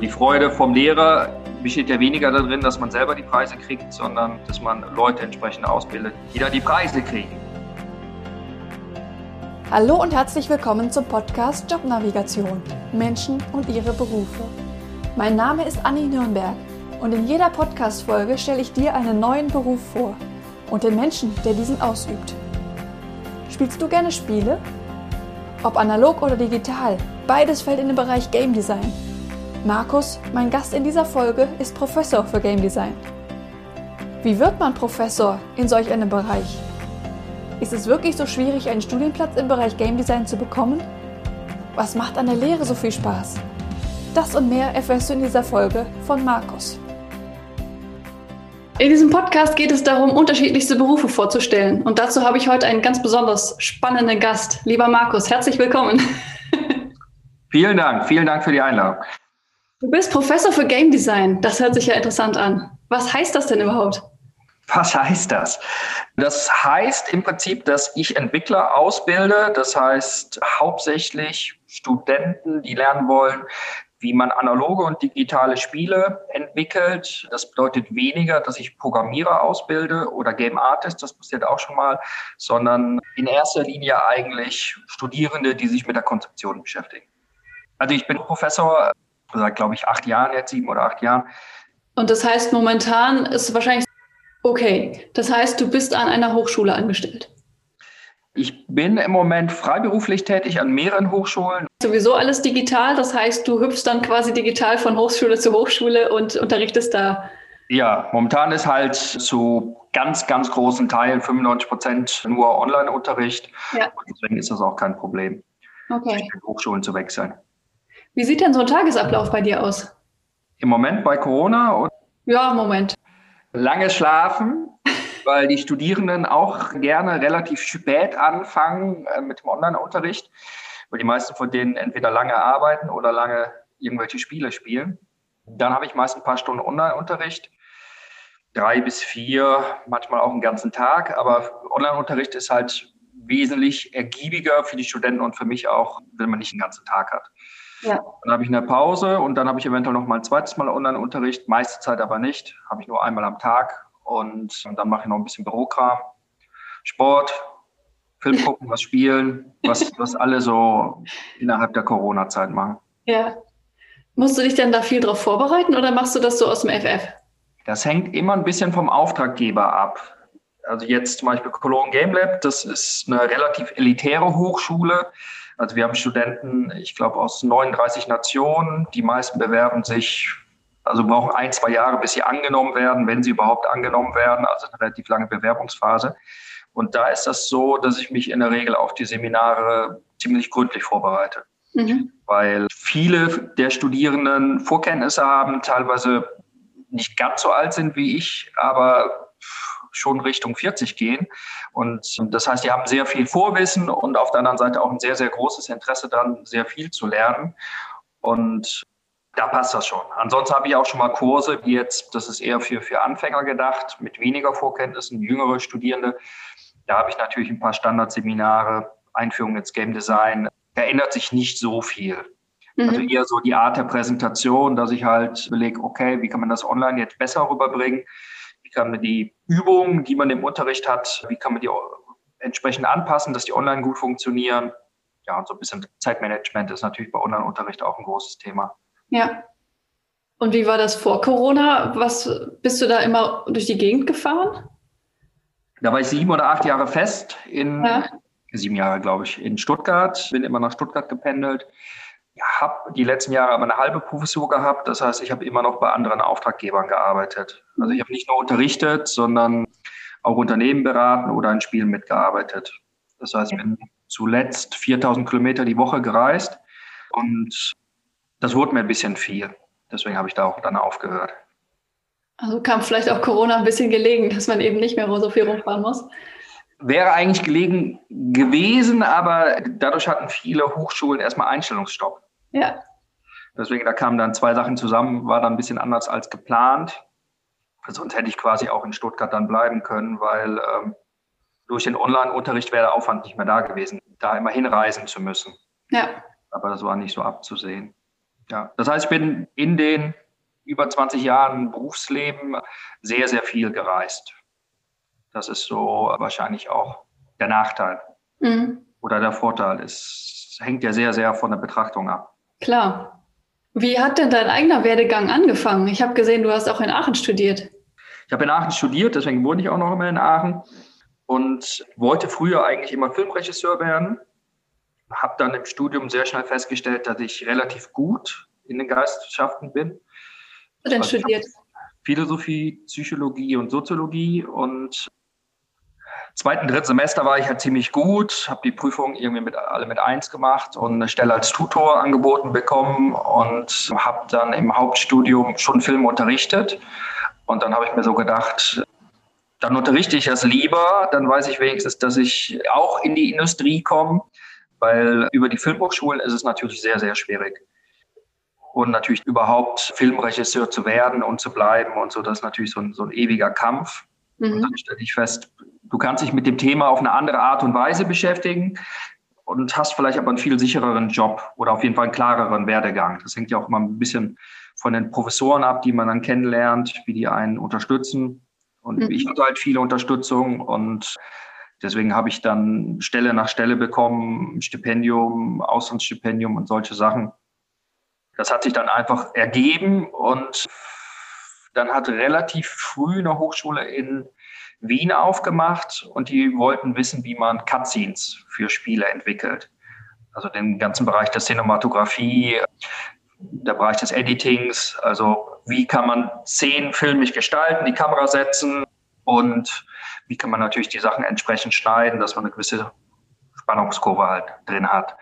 Die Freude vom Lehrer besteht ja weniger darin, dass man selber die Preise kriegt, sondern dass man Leute entsprechend ausbildet, die da die Preise kriegen. Hallo und herzlich willkommen zum Podcast Jobnavigation Menschen und ihre Berufe. Mein Name ist Anni Nürnberg und in jeder Podcast-Folge stelle ich dir einen neuen Beruf vor und den Menschen, der diesen ausübt. Spielst du gerne Spiele? Ob analog oder digital, beides fällt in den Bereich Game Design. Markus, mein Gast in dieser Folge, ist Professor für Game Design. Wie wird man Professor in solch einem Bereich? Ist es wirklich so schwierig, einen Studienplatz im Bereich Game Design zu bekommen? Was macht an der Lehre so viel Spaß? Das und mehr erfährst du in dieser Folge von Markus. In diesem Podcast geht es darum, unterschiedlichste Berufe vorzustellen. Und dazu habe ich heute einen ganz besonders spannenden Gast. Lieber Markus, herzlich willkommen. Vielen Dank, vielen Dank für die Einladung. Du bist Professor für Game Design. Das hört sich ja interessant an. Was heißt das denn überhaupt? Was heißt das? Das heißt im Prinzip, dass ich Entwickler ausbilde. Das heißt hauptsächlich Studenten, die lernen wollen, wie man analoge und digitale Spiele entwickelt. Das bedeutet weniger, dass ich Programmierer ausbilde oder Game Artist, das passiert auch schon mal, sondern in erster Linie eigentlich Studierende, die sich mit der Konzeption beschäftigen. Also ich bin Professor seit, glaube ich, acht Jahren jetzt, sieben oder acht Jahren. Und das heißt, momentan ist wahrscheinlich okay. Das heißt, du bist an einer Hochschule angestellt. Ich bin im Moment freiberuflich tätig an mehreren Hochschulen. Sowieso alles digital, das heißt, du hüpfst dann quasi digital von Hochschule zu Hochschule und unterrichtest da. Ja, momentan ist halt zu ganz, ganz großen Teilen 95 Prozent nur Online-Unterricht. Ja. Deswegen ist das auch kein Problem, okay. Hochschulen zu wechseln. Wie sieht denn so ein Tagesablauf bei dir aus? Im Moment bei Corona? Oder? Ja, im Moment. Langes Schlafen, weil die Studierenden auch gerne relativ spät anfangen äh, mit dem Online-Unterricht, weil die meisten von denen entweder lange arbeiten oder lange irgendwelche Spiele spielen. Dann habe ich meist ein paar Stunden Online-Unterricht, drei bis vier, manchmal auch einen ganzen Tag. Aber Online-Unterricht ist halt wesentlich ergiebiger für die Studenten und für mich auch, wenn man nicht einen ganzen Tag hat. Ja. Dann habe ich eine Pause und dann habe ich eventuell noch mal ein zweites Mal Online-Unterricht, meiste Zeit aber nicht, habe ich nur einmal am Tag und, und dann mache ich noch ein bisschen Bürokram, Sport, Film gucken, was spielen, was, was alle so innerhalb der Corona-Zeit machen. Ja. Musst du dich denn da viel drauf vorbereiten oder machst du das so aus dem FF? Das hängt immer ein bisschen vom Auftraggeber ab. Also jetzt zum Beispiel Cologne Game Lab, das ist eine relativ elitäre Hochschule. Also wir haben Studenten, ich glaube, aus 39 Nationen. Die meisten bewerben sich, also brauchen ein, zwei Jahre, bis sie angenommen werden, wenn sie überhaupt angenommen werden. Also eine relativ lange Bewerbungsphase. Und da ist das so, dass ich mich in der Regel auf die Seminare ziemlich gründlich vorbereite. Mhm. Weil viele der Studierenden Vorkenntnisse haben, teilweise nicht ganz so alt sind wie ich, aber schon Richtung 40 gehen. Und das heißt, die haben sehr viel Vorwissen und auf der anderen Seite auch ein sehr, sehr großes Interesse daran, sehr viel zu lernen. Und da passt das schon. Ansonsten habe ich auch schon mal Kurse, wie jetzt, das ist eher für, für Anfänger gedacht, mit weniger Vorkenntnissen, jüngere Studierende. Da habe ich natürlich ein paar Standardseminare, Einführung ins Game Design. Da ändert sich nicht so viel. Mhm. Also eher so die Art der Präsentation, dass ich halt überlege, okay, wie kann man das online jetzt besser rüberbringen? Wie kann man die Übungen, die man im Unterricht hat, wie kann man die entsprechend anpassen, dass die online gut funktionieren? Ja, und so ein bisschen Zeitmanagement ist natürlich bei Online-Unterricht auch ein großes Thema. Ja. Und wie war das vor Corona? Was bist du da immer durch die Gegend gefahren? Da war ich sieben oder acht Jahre fest in ja. sieben Jahre, glaube ich, in Stuttgart. Bin immer nach Stuttgart gependelt habe die letzten Jahre aber eine halbe Professur gehabt. Das heißt, ich habe immer noch bei anderen Auftraggebern gearbeitet. Also ich habe nicht nur unterrichtet, sondern auch Unternehmen beraten oder in Spielen mitgearbeitet. Das heißt, ich bin zuletzt 4000 Kilometer die Woche gereist und das wurde mir ein bisschen viel. Deswegen habe ich da auch dann aufgehört. Also kam vielleicht auch Corona ein bisschen gelegen, dass man eben nicht mehr so viel rumfahren muss. Wäre eigentlich gelegen gewesen, aber dadurch hatten viele Hochschulen erstmal Einstellungsstopp. Ja. Deswegen, da kamen dann zwei Sachen zusammen, war dann ein bisschen anders als geplant. Sonst hätte ich quasi auch in Stuttgart dann bleiben können, weil ähm, durch den Online-Unterricht wäre der Aufwand nicht mehr da gewesen, da immer hinreisen zu müssen. Ja. Aber das war nicht so abzusehen. Ja, das heißt, ich bin in den über 20 Jahren Berufsleben sehr, sehr viel gereist. Das ist so wahrscheinlich auch der Nachteil mhm. oder der Vorteil. Es hängt ja sehr, sehr von der Betrachtung ab. Klar. Wie hat denn dein eigener Werdegang angefangen? Ich habe gesehen, du hast auch in Aachen studiert. Ich habe in Aachen studiert, deswegen wohne ich auch noch immer in Aachen und wollte früher eigentlich immer Filmregisseur werden. Habe dann im Studium sehr schnell festgestellt, dass ich relativ gut in den Geisteswissenschaften bin. Was denn also studiert? Philosophie, Psychologie und Soziologie und zweiten, dritten Semester war ich halt ziemlich gut, habe die Prüfung irgendwie mit alle mit eins gemacht und eine Stelle als Tutor angeboten bekommen und habe dann im Hauptstudium schon Film unterrichtet. Und dann habe ich mir so gedacht, dann unterrichte ich es lieber, dann weiß ich wenigstens, dass ich auch in die Industrie komme, weil über die Filmhochschulen ist es natürlich sehr, sehr schwierig. Und natürlich überhaupt Filmregisseur zu werden und zu bleiben und so, das ist natürlich so ein, so ein ewiger Kampf. Mhm. Und dann stelle ich fest, du kannst dich mit dem Thema auf eine andere Art und Weise beschäftigen und hast vielleicht aber einen viel sichereren Job oder auf jeden Fall einen klareren Werdegang. Das hängt ja auch immer ein bisschen von den Professoren ab, die man dann kennenlernt, wie die einen unterstützen. Und mhm. ich hatte halt viele Unterstützung und deswegen habe ich dann Stelle nach Stelle bekommen, Stipendium, Auslandsstipendium und solche Sachen. Das hat sich dann einfach ergeben und dann hat relativ früh eine Hochschule in Wien aufgemacht und die wollten wissen, wie man Cutscenes für Spiele entwickelt. Also den ganzen Bereich der Cinematografie, der Bereich des Editings, also wie kann man Szenen filmisch gestalten, die Kamera setzen und wie kann man natürlich die Sachen entsprechend schneiden, dass man eine gewisse Spannungskurve halt drin hat.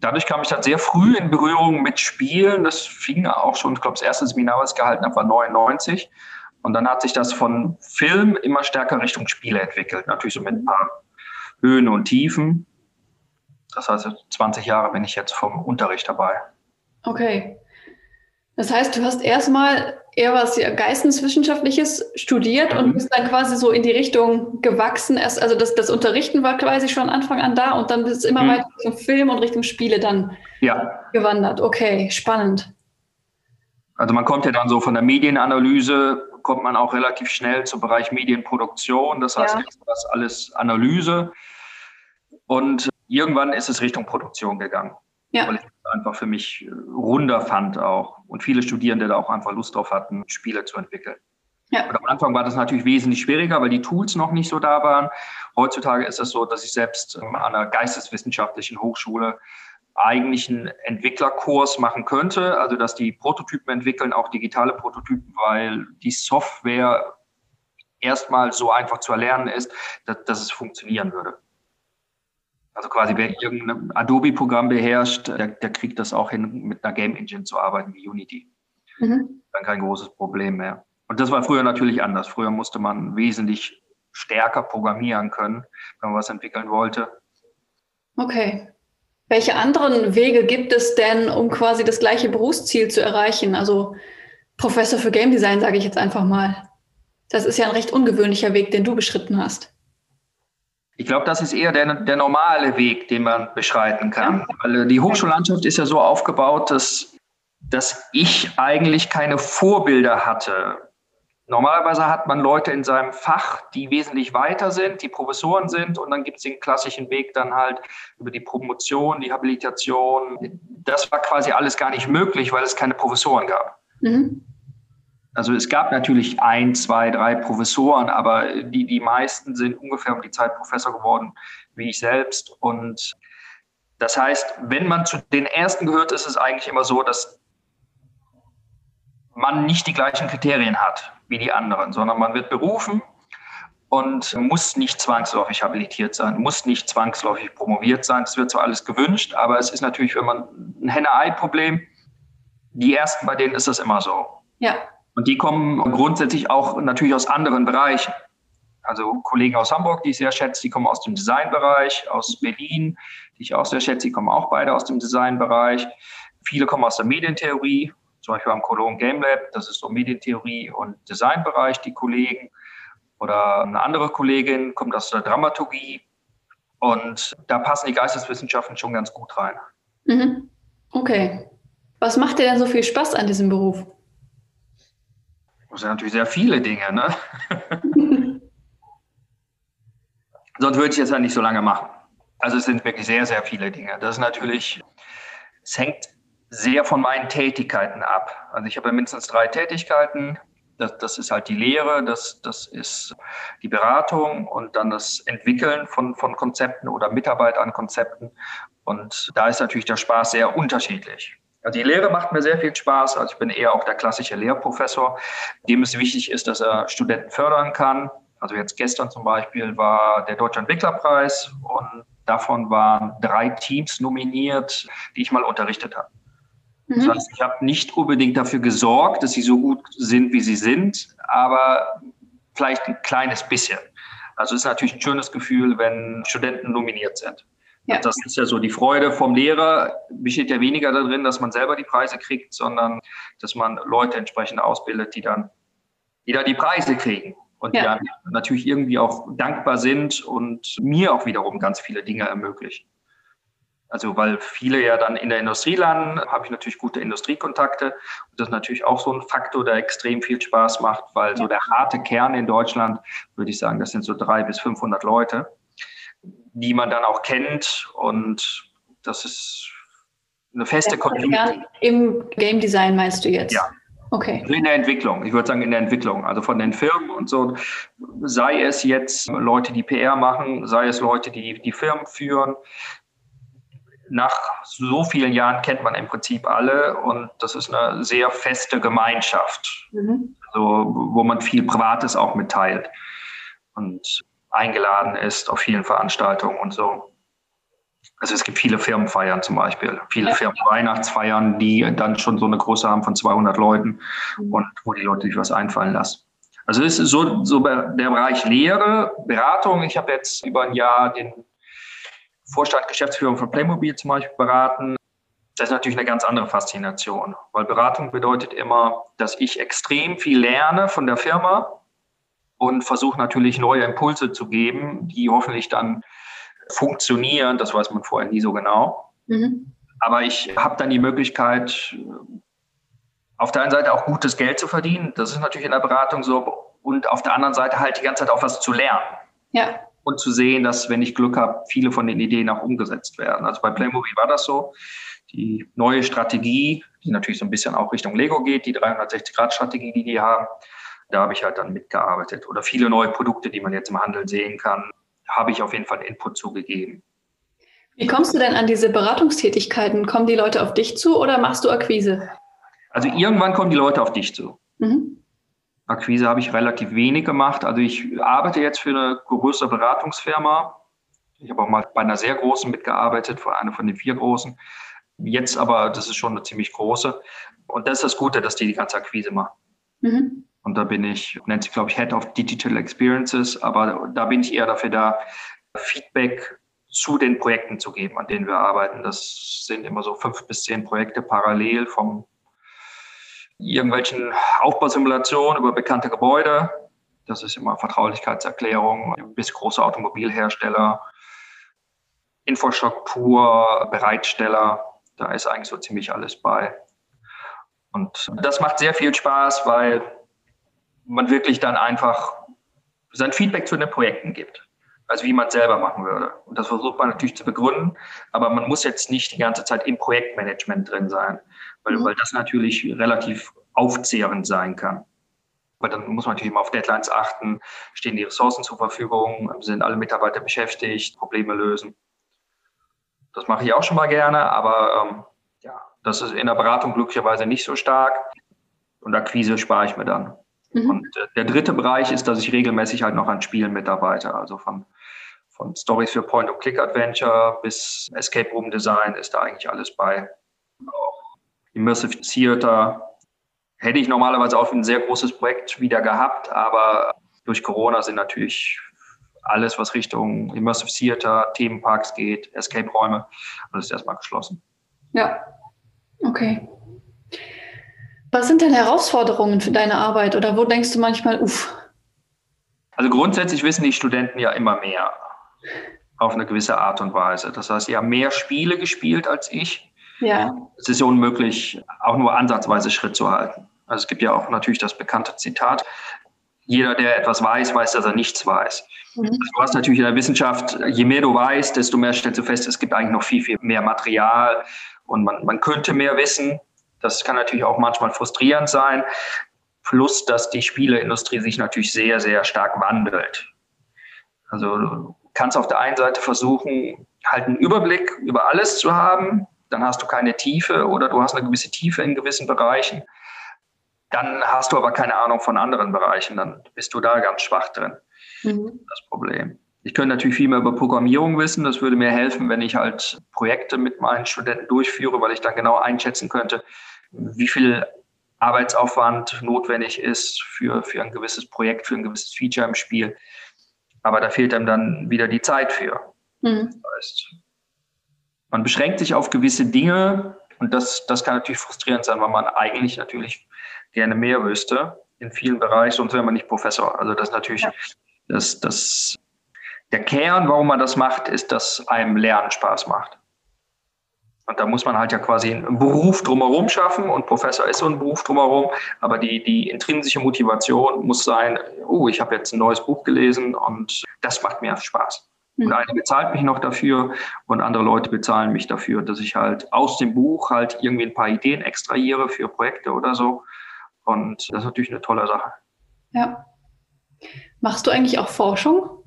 Dadurch kam ich dann sehr früh in Berührung mit Spielen. Das fing auch schon, ich glaube, das erste Seminar, was ich gehalten habe, war 99. Und dann hat sich das von Film immer stärker Richtung Spiele entwickelt. Natürlich so mit ein paar Höhen und Tiefen. Das heißt, 20 Jahre bin ich jetzt vom Unterricht dabei. Okay. Das heißt, du hast erstmal eher was Geisteswissenschaftliches studiert mhm. und bist dann quasi so in die Richtung gewachsen. Also das, das Unterrichten war quasi schon Anfang an da und dann bist du immer mhm. weiter Richtung Film und Richtung Spiele dann ja. gewandert. Okay, spannend. Also man kommt ja dann so von der Medienanalyse, kommt man auch relativ schnell zum Bereich Medienproduktion. Das heißt, ja. das alles Analyse. Und irgendwann ist es Richtung Produktion gegangen. Ja. Weil ich es einfach für mich äh, runder fand auch. Und viele Studierende da auch einfach Lust drauf hatten, Spiele zu entwickeln. Ja. Und am Anfang war das natürlich wesentlich schwieriger, weil die Tools noch nicht so da waren. Heutzutage ist es so, dass ich selbst ähm, an einer geisteswissenschaftlichen Hochschule eigentlich einen Entwicklerkurs machen könnte, also dass die Prototypen entwickeln, auch digitale Prototypen, weil die Software erstmal so einfach zu erlernen ist, dass, dass es funktionieren würde. Also quasi, wer irgendein Adobe-Programm beherrscht, der, der, kriegt das auch hin, mit einer Game Engine zu arbeiten wie Unity. Mhm. Dann kein großes Problem mehr. Und das war früher natürlich anders. Früher musste man wesentlich stärker programmieren können, wenn man was entwickeln wollte. Okay. Welche anderen Wege gibt es denn, um quasi das gleiche Berufsziel zu erreichen? Also Professor für Game Design, sage ich jetzt einfach mal. Das ist ja ein recht ungewöhnlicher Weg, den du beschritten hast. Ich glaube, das ist eher der, der normale Weg, den man beschreiten kann. Weil die Hochschullandschaft ist ja so aufgebaut, dass, dass ich eigentlich keine Vorbilder hatte. Normalerweise hat man Leute in seinem Fach, die wesentlich weiter sind, die Professoren sind, und dann gibt es den klassischen Weg dann halt über die Promotion, die Habilitation. Das war quasi alles gar nicht möglich, weil es keine Professoren gab. Mhm. Also es gab natürlich ein, zwei, drei Professoren, aber die, die meisten sind ungefähr um die Zeit Professor geworden, wie ich selbst. Und das heißt, wenn man zu den ersten gehört, ist es eigentlich immer so, dass man nicht die gleichen Kriterien hat wie die anderen, sondern man wird berufen und muss nicht zwangsläufig habilitiert sein, muss nicht zwangsläufig promoviert sein. Das wird zwar alles gewünscht, aber es ist natürlich, wenn man ein Henne-Ei-Problem, die ersten, bei denen ist das immer so. Ja. Und die kommen grundsätzlich auch natürlich aus anderen Bereichen. Also Kollegen aus Hamburg, die ich sehr schätze, die kommen aus dem Designbereich, aus Berlin, die ich auch sehr schätze, die kommen auch beide aus dem Designbereich. Viele kommen aus der Medientheorie, zum Beispiel am Cologne Game Lab, das ist so Medientheorie und Designbereich, die Kollegen. Oder eine andere Kollegin kommt aus der Dramaturgie. Und da passen die Geisteswissenschaften schon ganz gut rein. Mhm. Okay. Was macht dir denn so viel Spaß an diesem Beruf? Das sind natürlich sehr viele Dinge, ne? Sonst würde ich es ja nicht so lange machen. Also es sind wirklich sehr, sehr viele Dinge. Das ist natürlich, es hängt sehr von meinen Tätigkeiten ab. Also ich habe mindestens drei Tätigkeiten. Das, das ist halt die Lehre, das, das ist die Beratung und dann das Entwickeln von, von Konzepten oder Mitarbeit an Konzepten. Und da ist natürlich der Spaß sehr unterschiedlich. Also die Lehre macht mir sehr viel Spaß. Also ich bin eher auch der klassische Lehrprofessor, dem es wichtig ist, dass er Studenten fördern kann. Also jetzt gestern zum Beispiel war der Deutsche Entwicklerpreis und davon waren drei Teams nominiert, die ich mal unterrichtet habe. Das mhm. heißt, ich habe nicht unbedingt dafür gesorgt, dass sie so gut sind, wie sie sind, aber vielleicht ein kleines bisschen. Also es ist natürlich ein schönes Gefühl, wenn Studenten nominiert sind. Ja. Das ist ja so die Freude vom Lehrer, besteht ja weniger darin, dass man selber die Preise kriegt, sondern dass man Leute entsprechend ausbildet, die dann, die dann die Preise kriegen und ja. die dann natürlich irgendwie auch dankbar sind und mir auch wiederum ganz viele Dinge ermöglichen. Also weil viele ja dann in der Industrie landen, habe ich natürlich gute Industriekontakte. Und das ist natürlich auch so ein Faktor, der extrem viel Spaß macht, weil so der harte Kern in Deutschland, würde ich sagen, das sind so drei bis 500 Leute die man dann auch kennt. Und das ist eine feste Community. Im Game Design meinst du jetzt? Ja. Okay. Also in der Entwicklung, ich würde sagen in der Entwicklung, also von den Firmen und so, sei es jetzt Leute, die PR machen, sei es Leute, die die Firmen führen. Nach so vielen Jahren kennt man im Prinzip alle und das ist eine sehr feste Gemeinschaft, mhm. also, wo man viel Privates auch mitteilt. Und eingeladen ist auf vielen Veranstaltungen und so. Also es gibt viele Firmenfeiern zum Beispiel, viele ja. Firmenweihnachtsfeiern, die dann schon so eine Größe haben von 200 Leuten mhm. und wo die Leute sich was einfallen lassen. Also es ist so, so der Bereich Lehre, Beratung. Ich habe jetzt über ein Jahr den Vorstand Geschäftsführung von Playmobil zum Beispiel beraten. Das ist natürlich eine ganz andere Faszination, weil Beratung bedeutet immer, dass ich extrem viel lerne von der Firma, und versuche natürlich neue Impulse zu geben, die hoffentlich dann funktionieren. Das weiß man vorher nie so genau. Mhm. Aber ich habe dann die Möglichkeit, auf der einen Seite auch gutes Geld zu verdienen. Das ist natürlich in der Beratung so. Und auf der anderen Seite halt die ganze Zeit auch was zu lernen. Ja. Und zu sehen, dass, wenn ich Glück habe, viele von den Ideen auch umgesetzt werden. Also bei Playmobil war das so. Die neue Strategie, die natürlich so ein bisschen auch Richtung Lego geht, die 360-Grad-Strategie, die die haben, da habe ich halt dann mitgearbeitet. Oder viele neue Produkte, die man jetzt im Handel sehen kann, habe ich auf jeden Fall Input zugegeben. Wie kommst du denn an diese Beratungstätigkeiten? Kommen die Leute auf dich zu oder machst du Akquise? Also irgendwann kommen die Leute auf dich zu. Mhm. Akquise habe ich relativ wenig gemacht. Also ich arbeite jetzt für eine größere Beratungsfirma. Ich habe auch mal bei einer sehr großen mitgearbeitet, für eine von den vier großen. Jetzt aber, das ist schon eine ziemlich große. Und das ist das Gute, dass die die ganze Akquise machen. Mhm. Und da bin ich, nennt sich, glaube ich, Head of Digital Experiences, aber da bin ich eher dafür da, Feedback zu den Projekten zu geben, an denen wir arbeiten. Das sind immer so fünf bis zehn Projekte parallel vom irgendwelchen Aufbausimulationen über bekannte Gebäude. Das ist immer Vertraulichkeitserklärung bis große Automobilhersteller, Infrastruktur, Bereitsteller. Da ist eigentlich so ziemlich alles bei. Und das macht sehr viel Spaß, weil man wirklich dann einfach sein Feedback zu den Projekten gibt. Also wie man es selber machen würde. Und das versucht man natürlich zu begründen, aber man muss jetzt nicht die ganze Zeit im Projektmanagement drin sein, weil, mhm. weil das natürlich relativ aufzehrend sein kann. Weil dann muss man natürlich immer auf Deadlines achten, stehen die Ressourcen zur Verfügung, sind alle Mitarbeiter beschäftigt, Probleme lösen. Das mache ich auch schon mal gerne, aber ähm, ja, das ist in der Beratung glücklicherweise nicht so stark. Und Akquise spare ich mir dann. Mhm. Und äh, der dritte Bereich ist, dass ich regelmäßig halt noch an Spielen mitarbeite. Also von, von Stories für Point-and-Click-Adventure bis Escape Room Design ist da eigentlich alles bei. Auch Immersive Theater hätte ich normalerweise auch ein sehr großes Projekt wieder gehabt, aber durch Corona sind natürlich alles, was Richtung Immersive Theater, Themenparks geht, Escape-Räume, alles ist erstmal geschlossen. Ja, okay. Was sind denn Herausforderungen für deine Arbeit oder wo denkst du manchmal, uff? Also grundsätzlich wissen die Studenten ja immer mehr auf eine gewisse Art und Weise. Das heißt, sie haben mehr Spiele gespielt als ich. Ja. Es ist unmöglich, auch nur ansatzweise Schritt zu halten. Also es gibt ja auch natürlich das bekannte Zitat, jeder, der etwas weiß, weiß, dass er nichts weiß. Mhm. Also du hast natürlich in der Wissenschaft, je mehr du weißt, desto mehr stellst du fest, es gibt eigentlich noch viel, viel mehr Material und man, man könnte mehr wissen. Das kann natürlich auch manchmal frustrierend sein. Plus, dass die Spieleindustrie sich natürlich sehr, sehr stark wandelt. Also du kannst auf der einen Seite versuchen, halt einen Überblick über alles zu haben. Dann hast du keine Tiefe oder du hast eine gewisse Tiefe in gewissen Bereichen. Dann hast du aber keine Ahnung von anderen Bereichen. Dann bist du da ganz schwach drin. Mhm. Das Problem. Ich könnte natürlich viel mehr über Programmierung wissen. Das würde mir helfen, wenn ich halt Projekte mit meinen Studenten durchführe, weil ich dann genau einschätzen könnte, wie viel Arbeitsaufwand notwendig ist für, für ein gewisses Projekt, für ein gewisses Feature im Spiel. Aber da fehlt einem dann wieder die Zeit für. Mhm. Das heißt, man beschränkt sich auf gewisse Dinge und das, das kann natürlich frustrierend sein, weil man eigentlich natürlich gerne mehr wüsste in vielen Bereichen, sonst wäre man nicht Professor. Also das ist natürlich ja. das, das, der Kern, warum man das macht, ist, dass einem Lernen Spaß macht. Und da muss man halt ja quasi einen Beruf drumherum schaffen und Professor ist so ein Beruf drumherum, aber die, die intrinsische Motivation muss sein, oh, ich habe jetzt ein neues Buch gelesen und das macht mir Spaß. Und mhm. einer bezahlt mich noch dafür und andere Leute bezahlen mich dafür, dass ich halt aus dem Buch halt irgendwie ein paar Ideen extrahiere für Projekte oder so. Und das ist natürlich eine tolle Sache. Ja. Machst du eigentlich auch Forschung?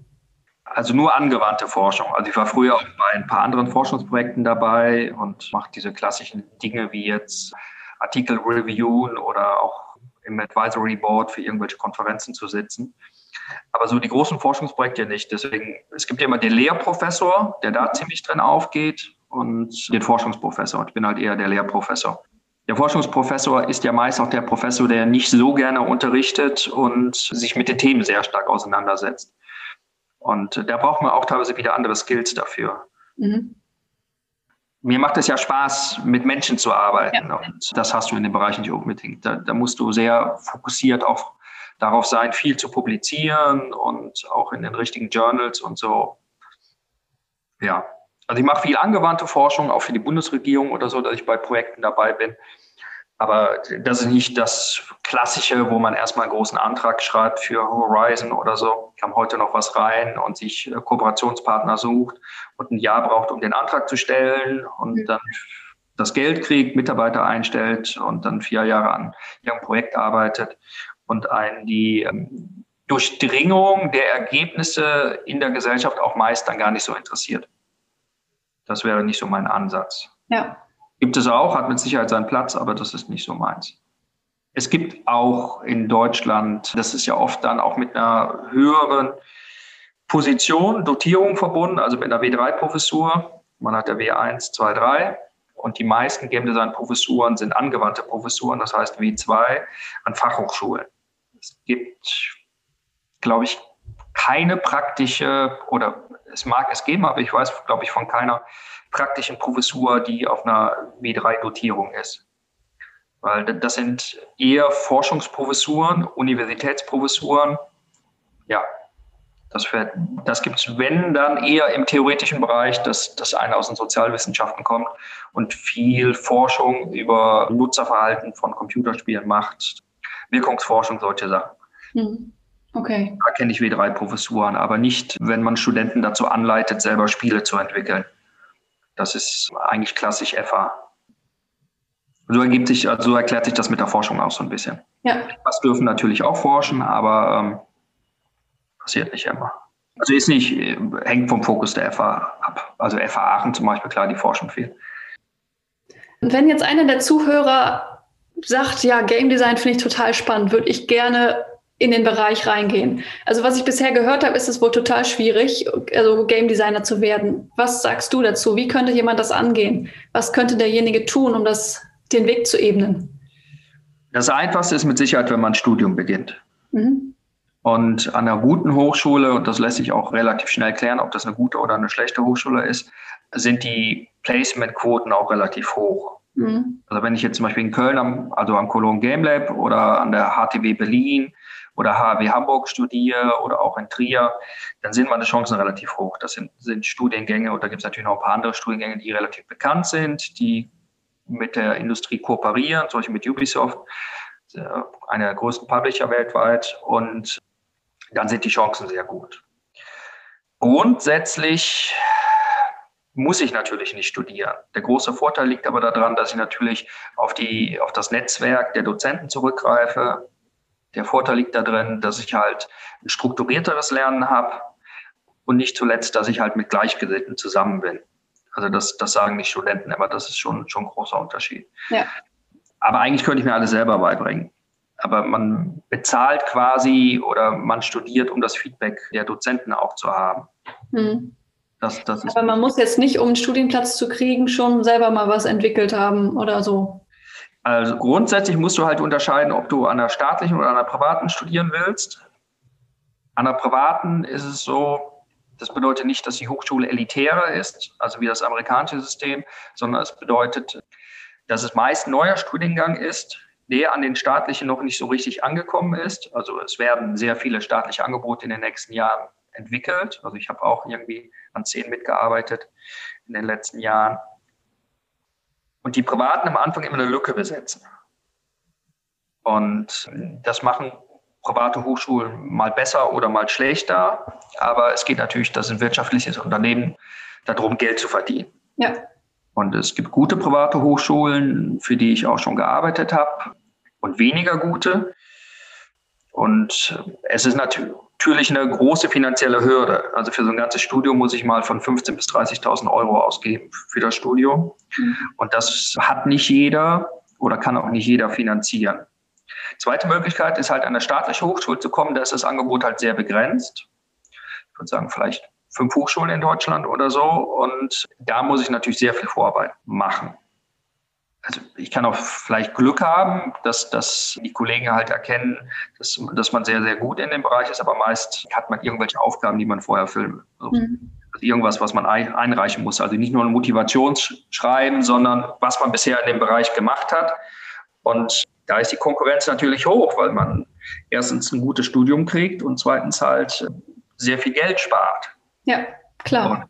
Also nur angewandte Forschung. Also ich war früher auch bei ein paar anderen Forschungsprojekten dabei und mache diese klassischen Dinge wie jetzt Artikel reviewen oder auch im Advisory Board für irgendwelche Konferenzen zu sitzen. Aber so die großen Forschungsprojekte nicht. Deswegen, es gibt ja immer den Lehrprofessor, der da ziemlich drin aufgeht und den Forschungsprofessor. Ich bin halt eher der Lehrprofessor. Der Forschungsprofessor ist ja meist auch der Professor, der nicht so gerne unterrichtet und sich mit den Themen sehr stark auseinandersetzt. Und da braucht man auch teilweise wieder andere Skills dafür. Mhm. Mir macht es ja Spaß, mit Menschen zu arbeiten. Ja. Und das hast du in dem Bereich nicht unbedingt. Da, da musst du sehr fokussiert auf, darauf sein, viel zu publizieren und auch in den richtigen Journals und so. Ja, also ich mache viel angewandte Forschung, auch für die Bundesregierung oder so, dass ich bei Projekten dabei bin. Aber das ist nicht das Klassische, wo man erstmal einen großen Antrag schreibt für Horizon oder so. Kam heute noch was rein und sich äh, Kooperationspartner sucht und ein Jahr braucht, um den Antrag zu stellen und dann das Geld kriegt, Mitarbeiter einstellt und dann vier Jahre an ihrem Projekt arbeitet und einen die ähm, Durchdringung der Ergebnisse in der Gesellschaft auch meist dann gar nicht so interessiert. Das wäre nicht so mein Ansatz. Ja. Gibt es auch, hat mit Sicherheit seinen Platz, aber das ist nicht so meins. Es gibt auch in Deutschland, das ist ja oft dann auch mit einer höheren Position, Dotierung verbunden, also mit einer W3-Professur. Man hat der W1, 2, 3. Und die meisten Game Design-Professuren sind angewandte Professuren, das heißt W2 an Fachhochschulen. Es gibt, glaube ich, keine praktische oder es mag es geben, aber ich weiß, glaube ich, von keiner praktischen Professur, die auf einer W3-Dotierung ist. Weil das sind eher Forschungsprofessuren, Universitätsprofessuren. Ja, das, das gibt es, wenn, dann eher im theoretischen Bereich, dass, dass einer aus den Sozialwissenschaften kommt und viel Forschung über Nutzerverhalten von Computerspielen macht, Wirkungsforschung, solche Sachen. Mhm. Okay. Da kenne ich W3-Professuren, aber nicht, wenn man Studenten dazu anleitet, selber Spiele zu entwickeln. Das ist eigentlich klassisch FA. So ergibt sich, also so erklärt sich das mit der Forschung auch so ein bisschen. Ja. Was dürfen natürlich auch forschen, aber ähm, passiert nicht immer. Also ist nicht, äh, hängt vom Fokus der FA ab. Also FA Aachen zum Beispiel, klar, die forschen viel. Und wenn jetzt einer der Zuhörer sagt, ja, Game Design finde ich total spannend, würde ich gerne in den Bereich reingehen. Also was ich bisher gehört habe, ist es wohl total schwierig, also Game Designer zu werden. Was sagst du dazu? Wie könnte jemand das angehen? Was könnte derjenige tun, um das, den Weg zu ebnen? Das Einfachste ist mit Sicherheit, wenn man ein Studium beginnt. Mhm. Und an einer guten Hochschule, und das lässt sich auch relativ schnell klären, ob das eine gute oder eine schlechte Hochschule ist, sind die Placement-Quoten auch relativ hoch. Mhm. Also wenn ich jetzt zum Beispiel in Köln, am, also am Cologne Game Lab oder an der HTW Berlin oder HW Hamburg studiere oder auch in Trier, dann sind meine Chancen relativ hoch. Das sind, sind Studiengänge und da gibt es natürlich noch ein paar andere Studiengänge, die relativ bekannt sind, die mit der Industrie kooperieren, solche mit Ubisoft, einer der größten Publisher weltweit. Und dann sind die Chancen sehr gut. Grundsätzlich muss ich natürlich nicht studieren. Der große Vorteil liegt aber daran, dass ich natürlich auf, die, auf das Netzwerk der Dozenten zurückgreife. Der Vorteil liegt darin, dass ich halt ein strukturierteres Lernen habe und nicht zuletzt, dass ich halt mit Gleichgesinnten zusammen bin. Also das, das sagen die Studenten, aber das ist schon, schon ein großer Unterschied. Ja. Aber eigentlich könnte ich mir alles selber beibringen. Aber man bezahlt quasi oder man studiert, um das Feedback der Dozenten auch zu haben. Hm. Das, das Aber man muss jetzt nicht, um einen Studienplatz zu kriegen, schon selber mal was entwickelt haben oder so. Also grundsätzlich musst du halt unterscheiden, ob du an einer staatlichen oder an einer privaten studieren willst. An einer privaten ist es so, das bedeutet nicht, dass die Hochschule elitärer ist, also wie das amerikanische System, sondern es bedeutet, dass es meist ein neuer Studiengang ist, der an den staatlichen noch nicht so richtig angekommen ist. Also es werden sehr viele staatliche Angebote in den nächsten Jahren entwickelt. Also ich habe auch irgendwie an zehn mitgearbeitet in den letzten Jahren. Und die Privaten am Anfang immer eine Lücke besetzen. Und das machen private Hochschulen mal besser oder mal schlechter. Aber es geht natürlich, das ist ein wirtschaftliches Unternehmen, darum, Geld zu verdienen. Ja. Und es gibt gute private Hochschulen, für die ich auch schon gearbeitet habe, und weniger gute. Und es ist natürlich eine große finanzielle Hürde. Also für so ein ganzes Studium muss ich mal von 15.000 bis 30.000 Euro ausgeben für das Studium. Mhm. Und das hat nicht jeder oder kann auch nicht jeder finanzieren. Zweite Möglichkeit ist halt an eine staatliche Hochschule zu kommen. Da ist das Angebot halt sehr begrenzt. Ich würde sagen, vielleicht fünf Hochschulen in Deutschland oder so. Und da muss ich natürlich sehr viel Vorarbeit machen. Also ich kann auch vielleicht Glück haben, dass, dass die Kollegen halt erkennen, dass, dass man sehr, sehr gut in dem Bereich ist, aber meist hat man irgendwelche Aufgaben, die man vorher füllen will. Also, mhm. also irgendwas, was man einreichen muss. Also nicht nur ein Motivationsschreiben, sondern was man bisher in dem Bereich gemacht hat. Und da ist die Konkurrenz natürlich hoch, weil man erstens ein gutes Studium kriegt und zweitens halt sehr viel Geld spart. Ja, klar. Und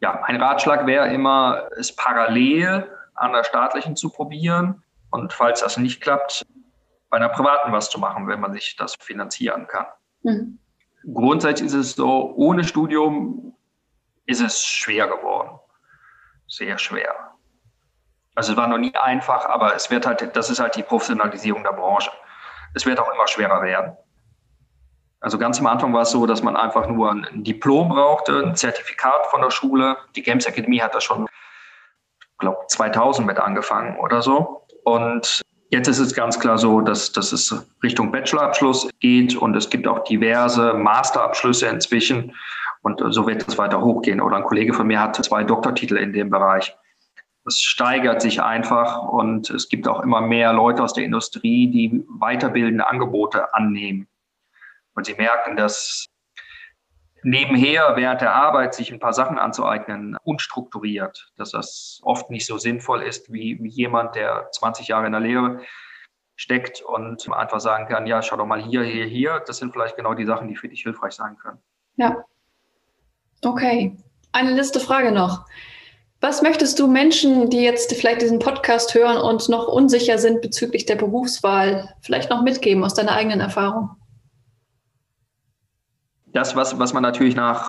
ja, mein Ratschlag wäre immer, es parallel an der staatlichen zu probieren und falls das nicht klappt, bei einer privaten was zu machen, wenn man sich das finanzieren kann. Mhm. Grundsätzlich ist es so, ohne Studium ist es schwer geworden. Sehr schwer. Also es war noch nie einfach, aber es wird halt, das ist halt die Professionalisierung der Branche. Es wird auch immer schwerer werden. Also ganz am Anfang war es so, dass man einfach nur ein Diplom brauchte, ein Zertifikat von der Schule. Die Games Academy hat das schon, glaube 2000 mit angefangen oder so. Und jetzt ist es ganz klar so, dass, dass es Richtung Bachelorabschluss geht und es gibt auch diverse Masterabschlüsse inzwischen. Und so wird es weiter hochgehen. Oder ein Kollege von mir hat zwei Doktortitel in dem Bereich. Es steigert sich einfach und es gibt auch immer mehr Leute aus der Industrie, die weiterbildende Angebote annehmen. Und sie merken, dass nebenher während der Arbeit sich ein paar Sachen anzueignen, unstrukturiert, dass das oft nicht so sinnvoll ist wie, jemand, der 20 Jahre in der Lehre steckt und einfach sagen kann, ja, schau doch mal hier, hier, hier. Das sind vielleicht genau die Sachen, die für dich hilfreich sein können. Ja. Okay. Eine letzte Frage noch. Was möchtest du Menschen, die jetzt vielleicht diesen Podcast hören und noch unsicher sind bezüglich der Berufswahl, vielleicht noch mitgeben aus deiner eigenen Erfahrung? Das, was, was man natürlich nach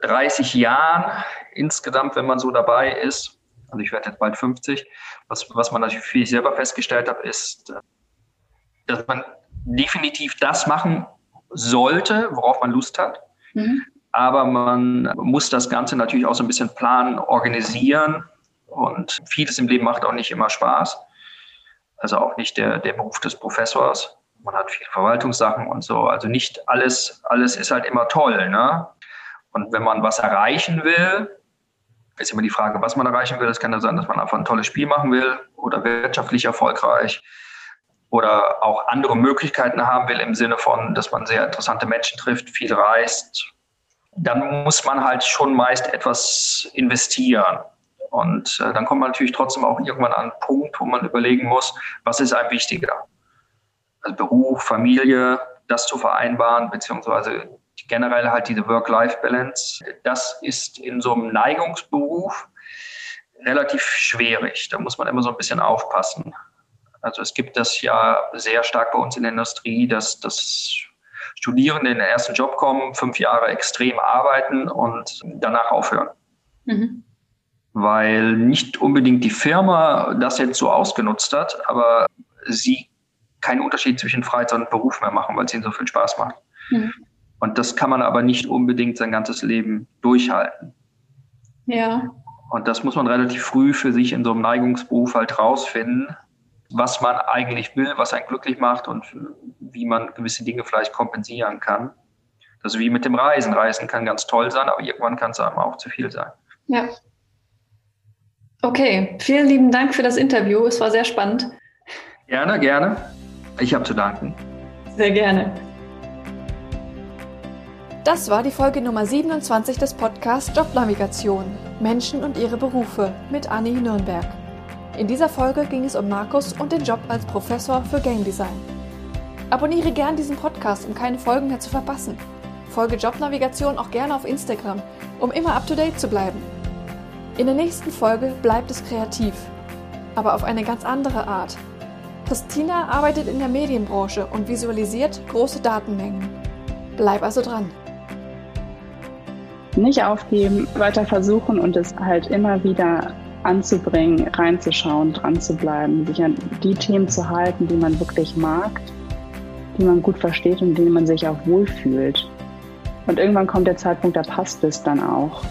30 Jahren insgesamt, wenn man so dabei ist, also ich werde jetzt bald 50, was, was man natürlich für sich selber festgestellt hat, ist, dass man definitiv das machen sollte, worauf man Lust hat. Mhm. Aber man muss das Ganze natürlich auch so ein bisschen planen, organisieren. Und vieles im Leben macht auch nicht immer Spaß. Also auch nicht der, der Beruf des Professors man hat viele Verwaltungssachen und so. Also nicht alles, alles ist halt immer toll. Ne? Und wenn man was erreichen will, ist immer die Frage, was man erreichen will. Es kann ja sein, dass man einfach ein tolles Spiel machen will oder wirtschaftlich erfolgreich oder auch andere Möglichkeiten haben will im Sinne von, dass man sehr interessante Menschen trifft, viel reist. Dann muss man halt schon meist etwas investieren. Und äh, dann kommt man natürlich trotzdem auch irgendwann an einen Punkt, wo man überlegen muss, was ist einem wichtiger also Beruf, Familie, das zu vereinbaren, beziehungsweise generell halt diese Work-Life-Balance. Das ist in so einem Neigungsberuf relativ schwierig. Da muss man immer so ein bisschen aufpassen. Also es gibt das ja sehr stark bei uns in der Industrie, dass, dass Studierende in den ersten Job kommen, fünf Jahre extrem arbeiten und danach aufhören. Mhm. Weil nicht unbedingt die Firma das jetzt so ausgenutzt hat, aber sie keinen Unterschied zwischen Freizeit und Beruf mehr machen, weil es ihnen so viel Spaß macht. Mhm. Und das kann man aber nicht unbedingt sein ganzes Leben durchhalten. Ja. Und das muss man relativ früh für sich in so einem Neigungsberuf halt rausfinden, was man eigentlich will, was einen glücklich macht und wie man gewisse Dinge vielleicht kompensieren kann. Das ist wie mit dem Reisen. Reisen kann ganz toll sein, aber irgendwann kann es einem auch zu viel sein. Ja. Okay, vielen lieben Dank für das Interview. Es war sehr spannend. Gerne, gerne. Ich habe zu danken. Sehr gerne. Das war die Folge Nummer 27 des Podcasts Jobnavigation Menschen und ihre Berufe mit Anni Nürnberg. In dieser Folge ging es um Markus und den Job als Professor für Game Design. Abonniere gern diesen Podcast, um keine Folgen mehr zu verpassen. Folge Jobnavigation auch gerne auf Instagram, um immer up to date zu bleiben. In der nächsten Folge bleibt es kreativ, aber auf eine ganz andere Art. Christina arbeitet in der Medienbranche und visualisiert große Datenmengen. Bleib also dran nicht aufgeben, weiter versuchen und es halt immer wieder anzubringen, reinzuschauen, dran zu bleiben, sich an die Themen zu halten, die man wirklich mag, die man gut versteht und denen man sich auch wohlfühlt. Und irgendwann kommt der Zeitpunkt, da passt es dann auch.